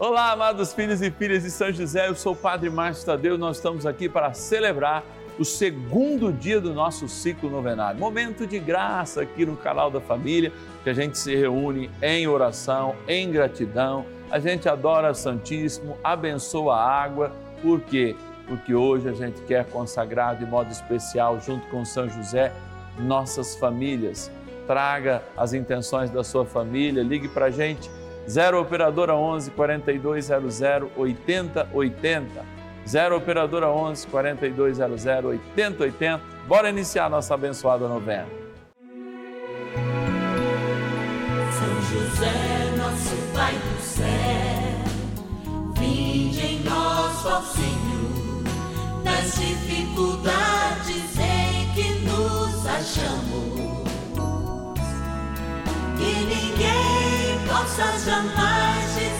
Olá, amados filhos e filhas de São José, eu sou o Padre Márcio Tadeu, nós estamos aqui para celebrar o segundo dia do nosso ciclo novenário. Momento de graça aqui no canal da família, que a gente se reúne em oração, em gratidão, a gente adora Santíssimo, abençoa a água, por quê? Porque hoje a gente quer consagrar de modo especial, junto com São José, nossas famílias. Traga as intenções da sua família, ligue para a gente 0 Operadora 11 4200 8080. 0 Operadora 11 4200 8080. Bora iniciar nossa abençoada novena. São José, nosso Pai do céu, vinde em nós, ó Senhor, nas dificuldades em que nos achamos. Que ninguém possa jamais dizer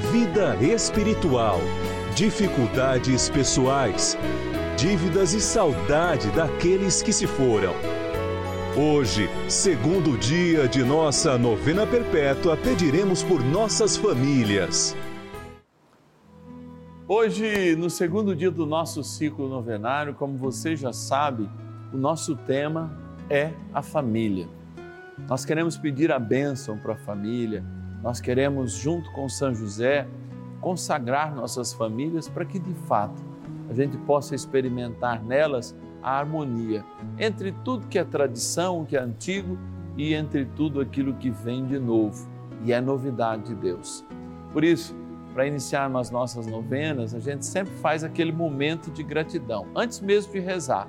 vida espiritual, dificuldades pessoais, dívidas e saudade daqueles que se foram. Hoje, segundo dia de nossa novena perpétua, pediremos por nossas famílias. Hoje, no segundo dia do nosso ciclo novenário, como você já sabe, o nosso tema é a família. Nós queremos pedir a bênção para a família nós queremos, junto com São José, consagrar nossas famílias para que, de fato, a gente possa experimentar nelas a harmonia entre tudo que é tradição, que é antigo, e entre tudo aquilo que vem de novo e é novidade de Deus. Por isso, para iniciar as nossas novenas, a gente sempre faz aquele momento de gratidão, antes mesmo de rezar,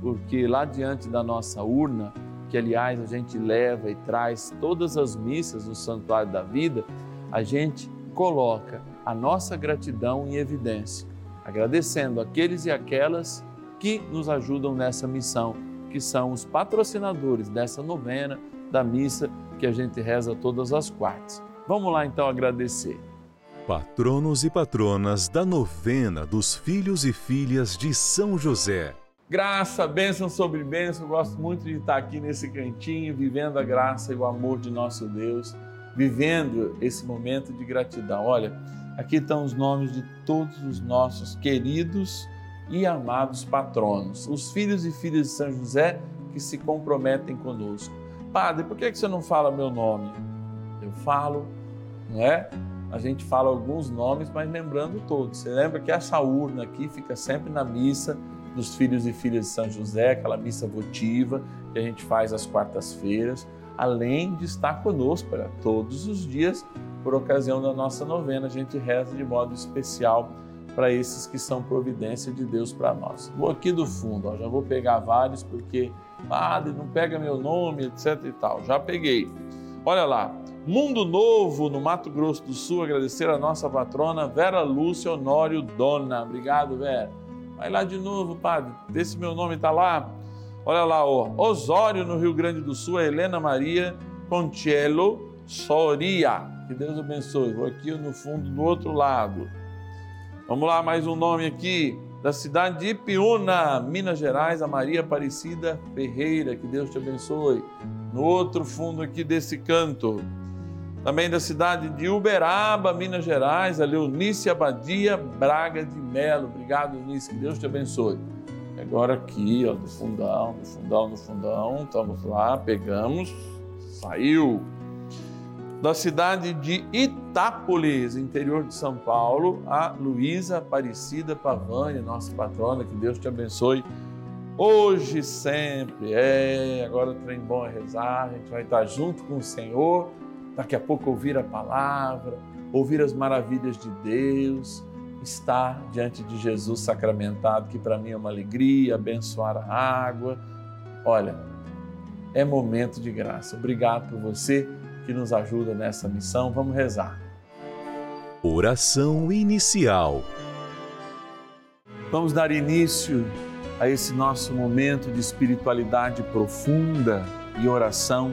porque lá diante da nossa urna, que aliás a gente leva e traz todas as missas no Santuário da Vida, a gente coloca a nossa gratidão em evidência, agradecendo aqueles e aquelas que nos ajudam nessa missão, que são os patrocinadores dessa novena, da missa que a gente reza todas as quartas. Vamos lá então agradecer. Patronos e patronas da novena dos filhos e filhas de São José. Graça, bênção sobre bênção. Eu gosto muito de estar aqui nesse cantinho, vivendo a graça e o amor de nosso Deus, vivendo esse momento de gratidão. Olha, aqui estão os nomes de todos os nossos queridos e amados patronos, os filhos e filhas de São José que se comprometem conosco. Padre, por que você não fala meu nome? Eu falo, não é? A gente fala alguns nomes, mas lembrando todos. Você lembra que essa urna aqui fica sempre na missa dos filhos e filhas de São José, aquela missa votiva que a gente faz às quartas-feiras, além de estar conosco para todos os dias, por ocasião da nossa novena, a gente reza de modo especial para esses que são providência de Deus para nós. Vou aqui do fundo, ó, já vou pegar vários porque, padre, não pega meu nome, etc e tal. Já peguei. Olha lá, Mundo Novo, no Mato Grosso do Sul, agradecer a nossa patrona Vera Lúcia Honório Dona. Obrigado, Vera. Vai lá de novo, padre. Vê se meu nome está lá. Olha lá, ó. Osório, no Rio Grande do Sul, a Helena Maria Contiello Soria. Que Deus abençoe. Vou aqui no fundo do outro lado. Vamos lá, mais um nome aqui. Da cidade de Ipiúna, Minas Gerais, a Maria Aparecida Ferreira. Que Deus te abençoe. No outro fundo aqui desse canto também da cidade de Uberaba, Minas Gerais, a Leonice Abadia Braga de Melo. Obrigado, Eunice, que Deus te abençoe. Agora aqui, ó, do fundão, do fundão, do fundão, estamos lá, pegamos, saiu. Da cidade de Itápolis, interior de São Paulo, a Luísa Aparecida Pavani, nossa patrona, que Deus te abençoe hoje sempre. É, agora o trem bom é rezar, a gente vai estar junto com o Senhor, daqui a pouco ouvir a palavra, ouvir as maravilhas de Deus, estar diante de Jesus sacramentado, que para mim é uma alegria, abençoar a água. Olha, é momento de graça. Obrigado por você que nos ajuda nessa missão. Vamos rezar. Oração inicial. Vamos dar início a esse nosso momento de espiritualidade profunda e oração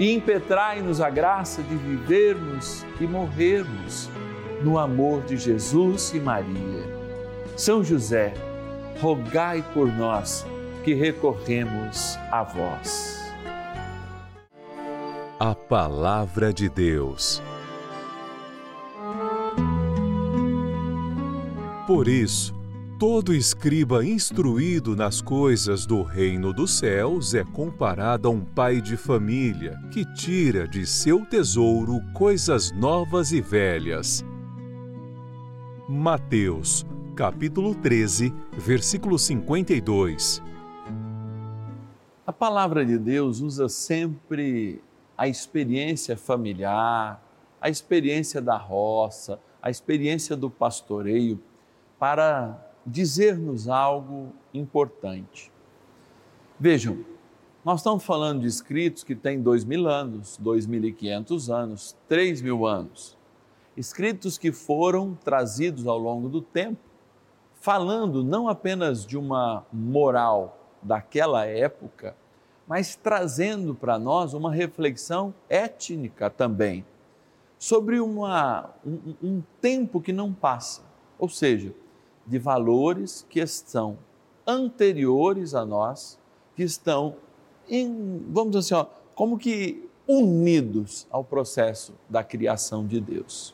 e impetrai-nos a graça de vivermos e morrermos no amor de Jesus e Maria. São José, rogai por nós que recorremos a vós. A Palavra de Deus. Por isso, Todo escriba instruído nas coisas do reino dos céus é comparado a um pai de família que tira de seu tesouro coisas novas e velhas. Mateus, capítulo 13, versículo 52. A palavra de Deus usa sempre a experiência familiar, a experiência da roça, a experiência do pastoreio para dizer-nos algo importante. Vejam, nós estamos falando de escritos que têm dois mil anos, dois mil e quinhentos anos, três mil anos. Escritos que foram trazidos ao longo do tempo, falando não apenas de uma moral daquela época, mas trazendo para nós uma reflexão étnica também, sobre uma, um, um tempo que não passa. Ou seja, de valores que estão anteriores a nós, que estão, em, vamos dizer assim, ó, como que unidos ao processo da criação de Deus.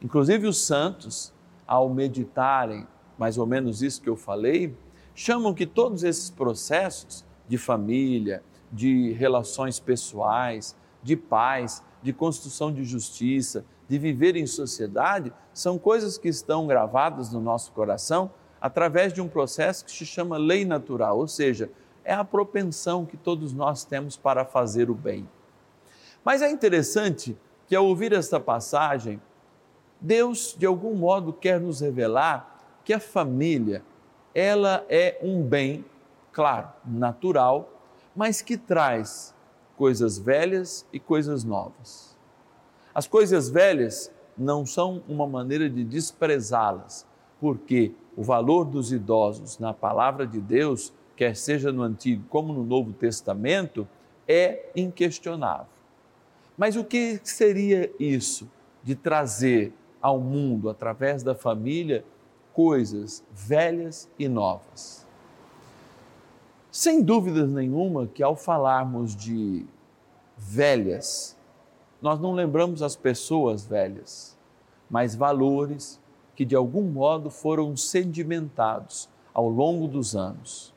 Inclusive os santos, ao meditarem mais ou menos isso que eu falei, chamam que todos esses processos de família, de relações pessoais, de paz, de construção de justiça, de viver em sociedade, são coisas que estão gravadas no nosso coração através de um processo que se chama lei natural, ou seja, é a propensão que todos nós temos para fazer o bem. Mas é interessante que ao ouvir esta passagem, Deus de algum modo quer nos revelar que a família, ela é um bem, claro, natural, mas que traz coisas velhas e coisas novas. As coisas velhas não são uma maneira de desprezá-las, porque o valor dos idosos na palavra de Deus, quer seja no Antigo como no Novo Testamento, é inquestionável. Mas o que seria isso de trazer ao mundo, através da família, coisas velhas e novas? Sem dúvidas nenhuma que ao falarmos de velhas, nós não lembramos as pessoas velhas, mas valores que de algum modo foram sedimentados ao longo dos anos.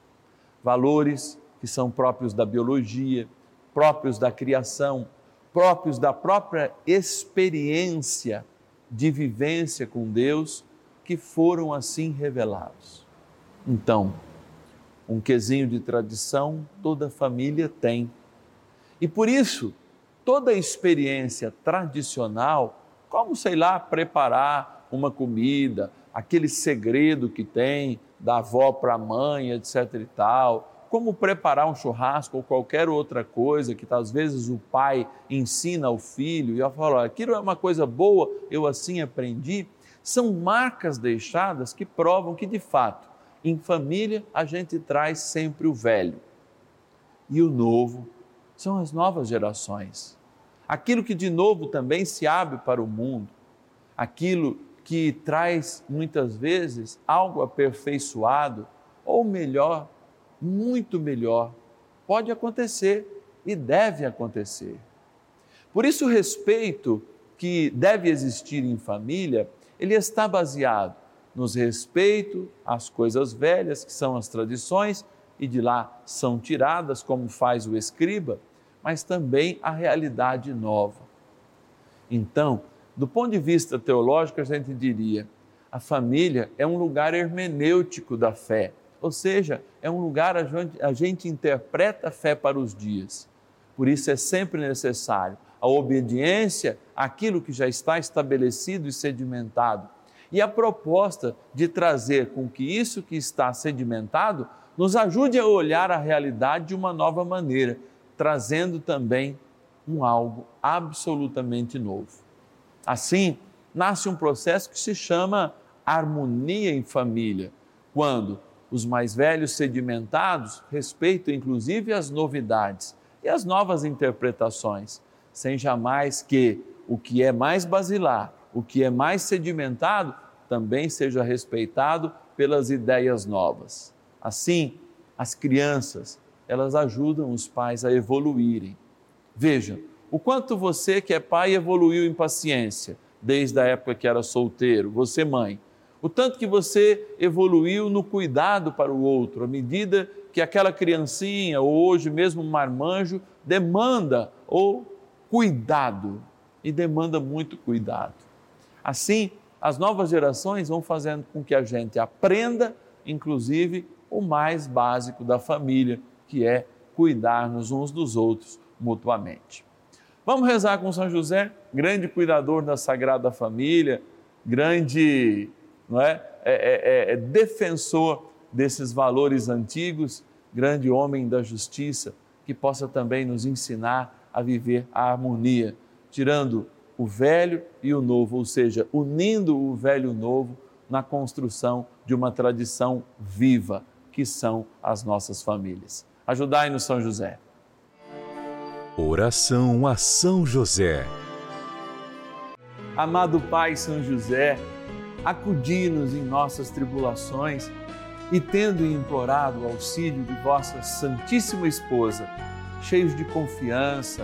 Valores que são próprios da biologia, próprios da criação, próprios da própria experiência de vivência com Deus, que foram assim revelados. Então, um quesinho de tradição toda família tem. E por isso, toda experiência tradicional, como sei lá, preparar uma comida, aquele segredo que tem da avó para a mãe, etc e tal, como preparar um churrasco ou qualquer outra coisa que às vezes o pai ensina ao filho e eu falo, aquilo é uma coisa boa, eu assim aprendi, são marcas deixadas que provam que de fato em família a gente traz sempre o velho. E o novo são as novas gerações. Aquilo que de novo também se abre para o mundo, aquilo que traz muitas vezes algo aperfeiçoado, ou melhor, muito melhor, pode acontecer e deve acontecer. Por isso, o respeito que deve existir em família, ele está baseado nos respeito às coisas velhas, que são as tradições, e de lá são tiradas, como faz o escriba, mas também a realidade nova. Então, do ponto de vista teológico, a gente diria: a família é um lugar hermenêutico da fé, ou seja, é um lugar onde a gente interpreta a fé para os dias. Por isso é sempre necessário a obediência àquilo que já está estabelecido e sedimentado e a proposta de trazer com que isso que está sedimentado nos ajude a olhar a realidade de uma nova maneira, trazendo também um algo absolutamente novo. Assim, nasce um processo que se chama harmonia em família, quando os mais velhos sedimentados respeitam inclusive as novidades e as novas interpretações, sem jamais que o que é mais basilar, o que é mais sedimentado, também seja respeitado pelas ideias novas. Assim, as crianças, elas ajudam os pais a evoluírem. Veja, o quanto você que é pai evoluiu em paciência desde a época que era solteiro, você mãe. O tanto que você evoluiu no cuidado para o outro, à medida que aquela criancinha, ou hoje mesmo um marmanjo, demanda ou cuidado e demanda muito cuidado. Assim, as novas gerações vão fazendo com que a gente aprenda, inclusive, o mais básico da família, que é cuidar-nos uns dos outros mutuamente. Vamos rezar com São José, grande cuidador da Sagrada Família, grande não é? É, é, é defensor desses valores antigos, grande homem da justiça, que possa também nos ensinar a viver a harmonia, tirando o velho e o novo, ou seja, unindo o velho e o novo na construção de uma tradição viva, que são as nossas famílias. Ajudai-nos, São José. Oração a São José. Amado Pai São José, acudi-nos em nossas tribulações e, tendo implorado o auxílio de vossa Santíssima Esposa, cheios de confiança,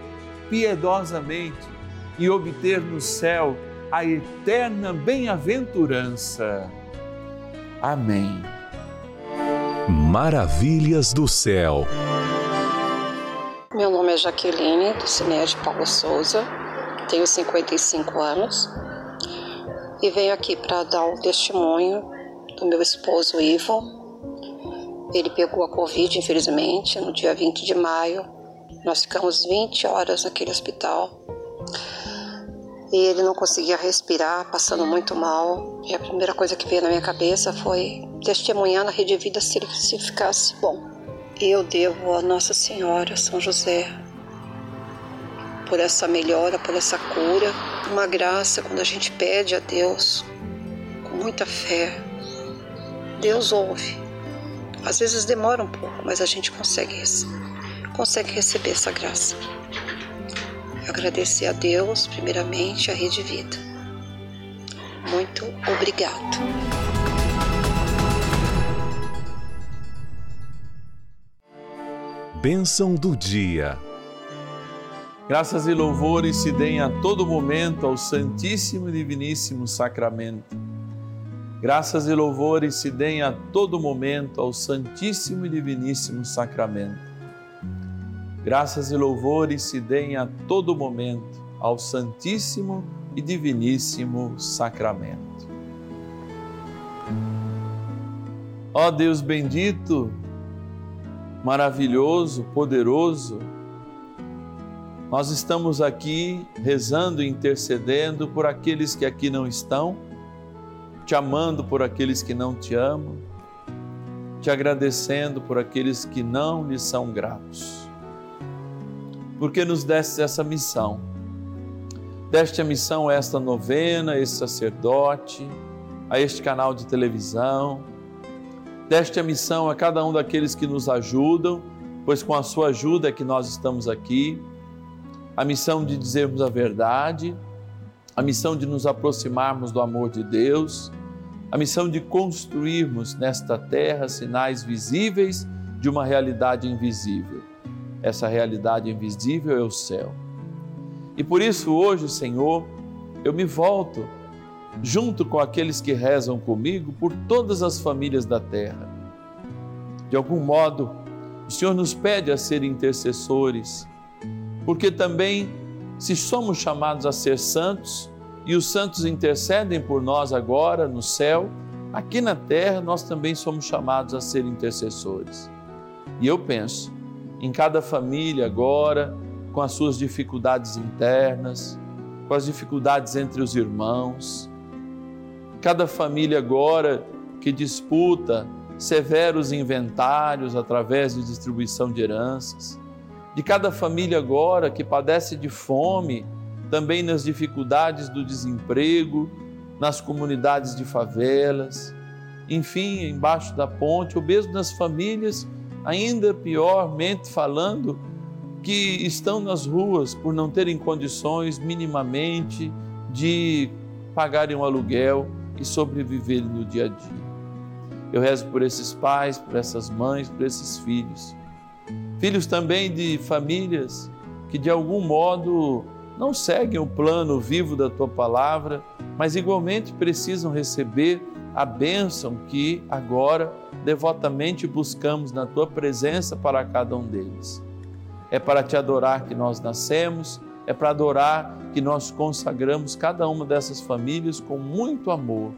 piedosamente e obter no céu a eterna bem-aventurança. Amém. Maravilhas do céu. Meu nome é Jaqueline, do Cinésio Paulo Souza, tenho 55 anos e venho aqui para dar o testemunho do meu esposo Ivo. Ele pegou a Covid, infelizmente, no dia 20 de maio. Nós ficamos 20 horas naquele hospital e ele não conseguia respirar, passando muito mal. E a primeira coisa que veio na minha cabeça foi testemunhar na Rede Vida se ele se ficasse bom. Eu devo a Nossa Senhora, São José, por essa melhora, por essa cura, uma graça quando a gente pede a Deus com muita fé. Deus ouve. Às vezes demora um pouco, mas a gente consegue, consegue receber essa graça agradecer a Deus, primeiramente, a Rede Vida. Muito obrigado. Bênção do dia. Graças e louvores se deem a todo momento ao Santíssimo e Diviníssimo Sacramento. Graças e louvores se deem a todo momento ao Santíssimo e Diviníssimo Sacramento Graças e louvores se deem a todo momento ao Santíssimo e Diviníssimo Sacramento. Ó Deus bendito, maravilhoso, poderoso, nós estamos aqui rezando e intercedendo por aqueles que aqui não estão, te amando por aqueles que não te amam, te agradecendo por aqueles que não lhe são gratos porque nos deste essa missão. Deste a missão a esta novena, a este sacerdote, a este canal de televisão. Deste a missão a cada um daqueles que nos ajudam, pois com a sua ajuda é que nós estamos aqui. A missão de dizermos a verdade, a missão de nos aproximarmos do amor de Deus, a missão de construirmos nesta terra sinais visíveis de uma realidade invisível essa realidade invisível é o céu. E por isso hoje, Senhor, eu me volto junto com aqueles que rezam comigo por todas as famílias da terra. De algum modo, o Senhor nos pede a ser intercessores, porque também, se somos chamados a ser santos e os santos intercedem por nós agora no céu, aqui na terra nós também somos chamados a ser intercessores. E eu penso, em cada família agora, com as suas dificuldades internas, com as dificuldades entre os irmãos. Cada família agora que disputa severos inventários através de distribuição de heranças. De cada família agora que padece de fome, também nas dificuldades do desemprego, nas comunidades de favelas, enfim, embaixo da ponte, ou mesmo nas famílias ainda piormente falando, que estão nas ruas por não terem condições minimamente de pagarem um aluguel e sobreviverem no dia a dia. Eu rezo por esses pais, por essas mães, por esses filhos. Filhos também de famílias que de algum modo não seguem o plano vivo da tua palavra, mas igualmente precisam receber a bênção que agora devotamente buscamos na tua presença para cada um deles. É para te adorar que nós nascemos, é para adorar que nós consagramos cada uma dessas famílias com muito amor.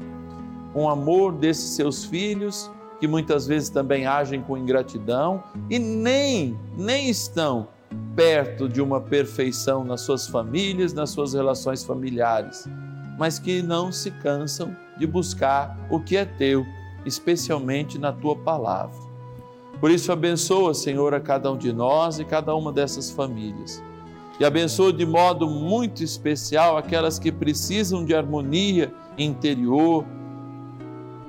Um amor desses seus filhos que muitas vezes também agem com ingratidão e nem nem estão perto de uma perfeição nas suas famílias, nas suas relações familiares, mas que não se cansam de buscar o que é teu especialmente na tua palavra. Por isso, abençoa, Senhor, a cada um de nós e cada uma dessas famílias. E abençoa de modo muito especial aquelas que precisam de harmonia interior,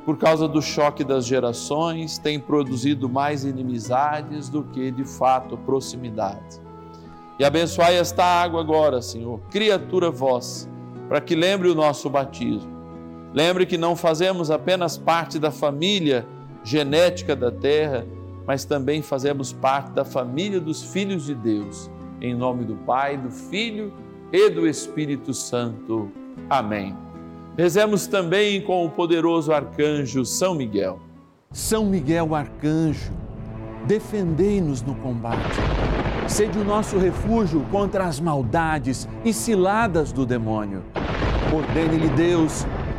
por causa do choque das gerações, tem produzido mais inimizades do que de fato proximidade. E abençoai esta água agora, Senhor, criatura vossa, para que lembre o nosso batismo. Lembre que não fazemos apenas parte da família genética da terra, mas também fazemos parte da família dos filhos de Deus. Em nome do Pai, do Filho e do Espírito Santo. Amém. Rezemos também com o poderoso arcanjo São Miguel. São Miguel arcanjo, defendei-nos no combate. Sede o nosso refúgio contra as maldades e ciladas do demônio. Ordene-lhe Deus,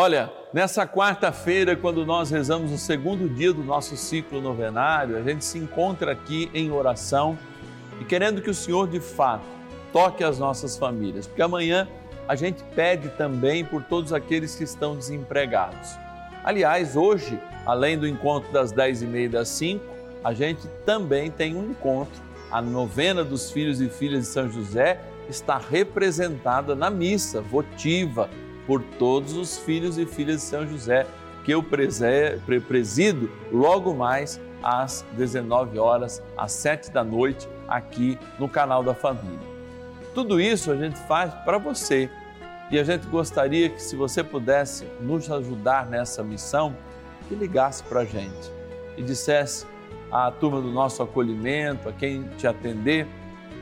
Olha, nessa quarta-feira, quando nós rezamos o segundo dia do nosso ciclo novenário, a gente se encontra aqui em oração e querendo que o Senhor de fato toque as nossas famílias, porque amanhã a gente pede também por todos aqueles que estão desempregados. Aliás, hoje, além do encontro das 10 e meia das 5, a gente também tem um encontro. A novena dos filhos e filhas de São José está representada na missa votiva por todos os filhos e filhas de São José, que eu presido logo mais às 19 horas, às 7 da noite, aqui no canal da Família. Tudo isso a gente faz para você e a gente gostaria que, se você pudesse nos ajudar nessa missão, que ligasse para a gente e dissesse à turma do nosso acolhimento, a quem te atender,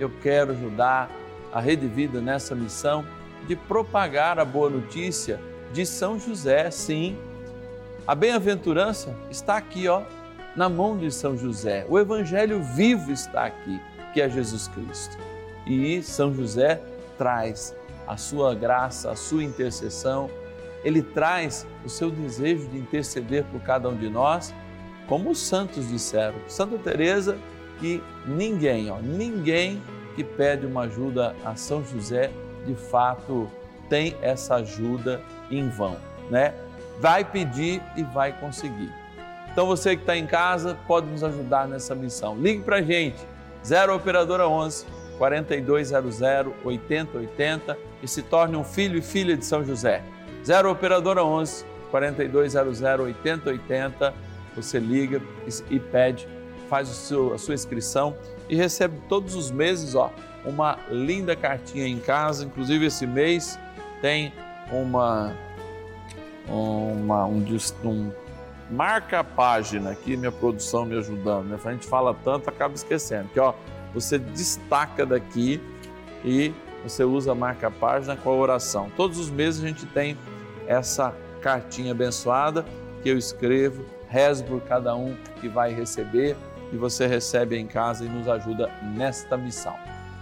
eu quero ajudar a Rede Vida nessa missão de propagar a boa notícia de São José, sim. A bem-aventurança está aqui, ó, na mão de São José. O evangelho vivo está aqui, que é Jesus Cristo. E São José traz a sua graça, a sua intercessão. Ele traz o seu desejo de interceder por cada um de nós, como os santos disseram. Santa Teresa que ninguém, ó, ninguém que pede uma ajuda a São José, de fato tem essa ajuda em vão, né? Vai pedir e vai conseguir. Então você que está em casa pode nos ajudar nessa missão. Ligue para a gente, 0 Operadora 11 4200 8080 e se torne um filho e filha de São José. 0 Operadora 11 4200 8080. Você liga e pede, faz a sua inscrição e recebe todos os meses ó, uma linda cartinha em casa. Inclusive, esse mês tem uma. uma um, um marca a página aqui, minha produção me ajudando. Né? A gente fala tanto, acaba esquecendo. Que ó, você destaca daqui e você usa a marca página com a oração. Todos os meses a gente tem essa cartinha abençoada que eu escrevo, rezo por cada um que vai receber e você recebe em casa e nos ajuda nesta missão.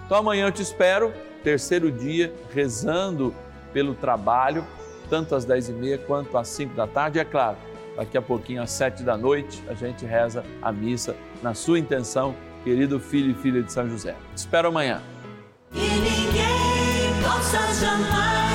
Então amanhã eu te espero, terceiro dia, rezando pelo trabalho, tanto às 10h30 quanto às 5 da tarde. E é claro, daqui a pouquinho às 7 da noite a gente reza a missa na sua intenção, querido filho e filha de São José. Te espero amanhã. E ninguém possa jamais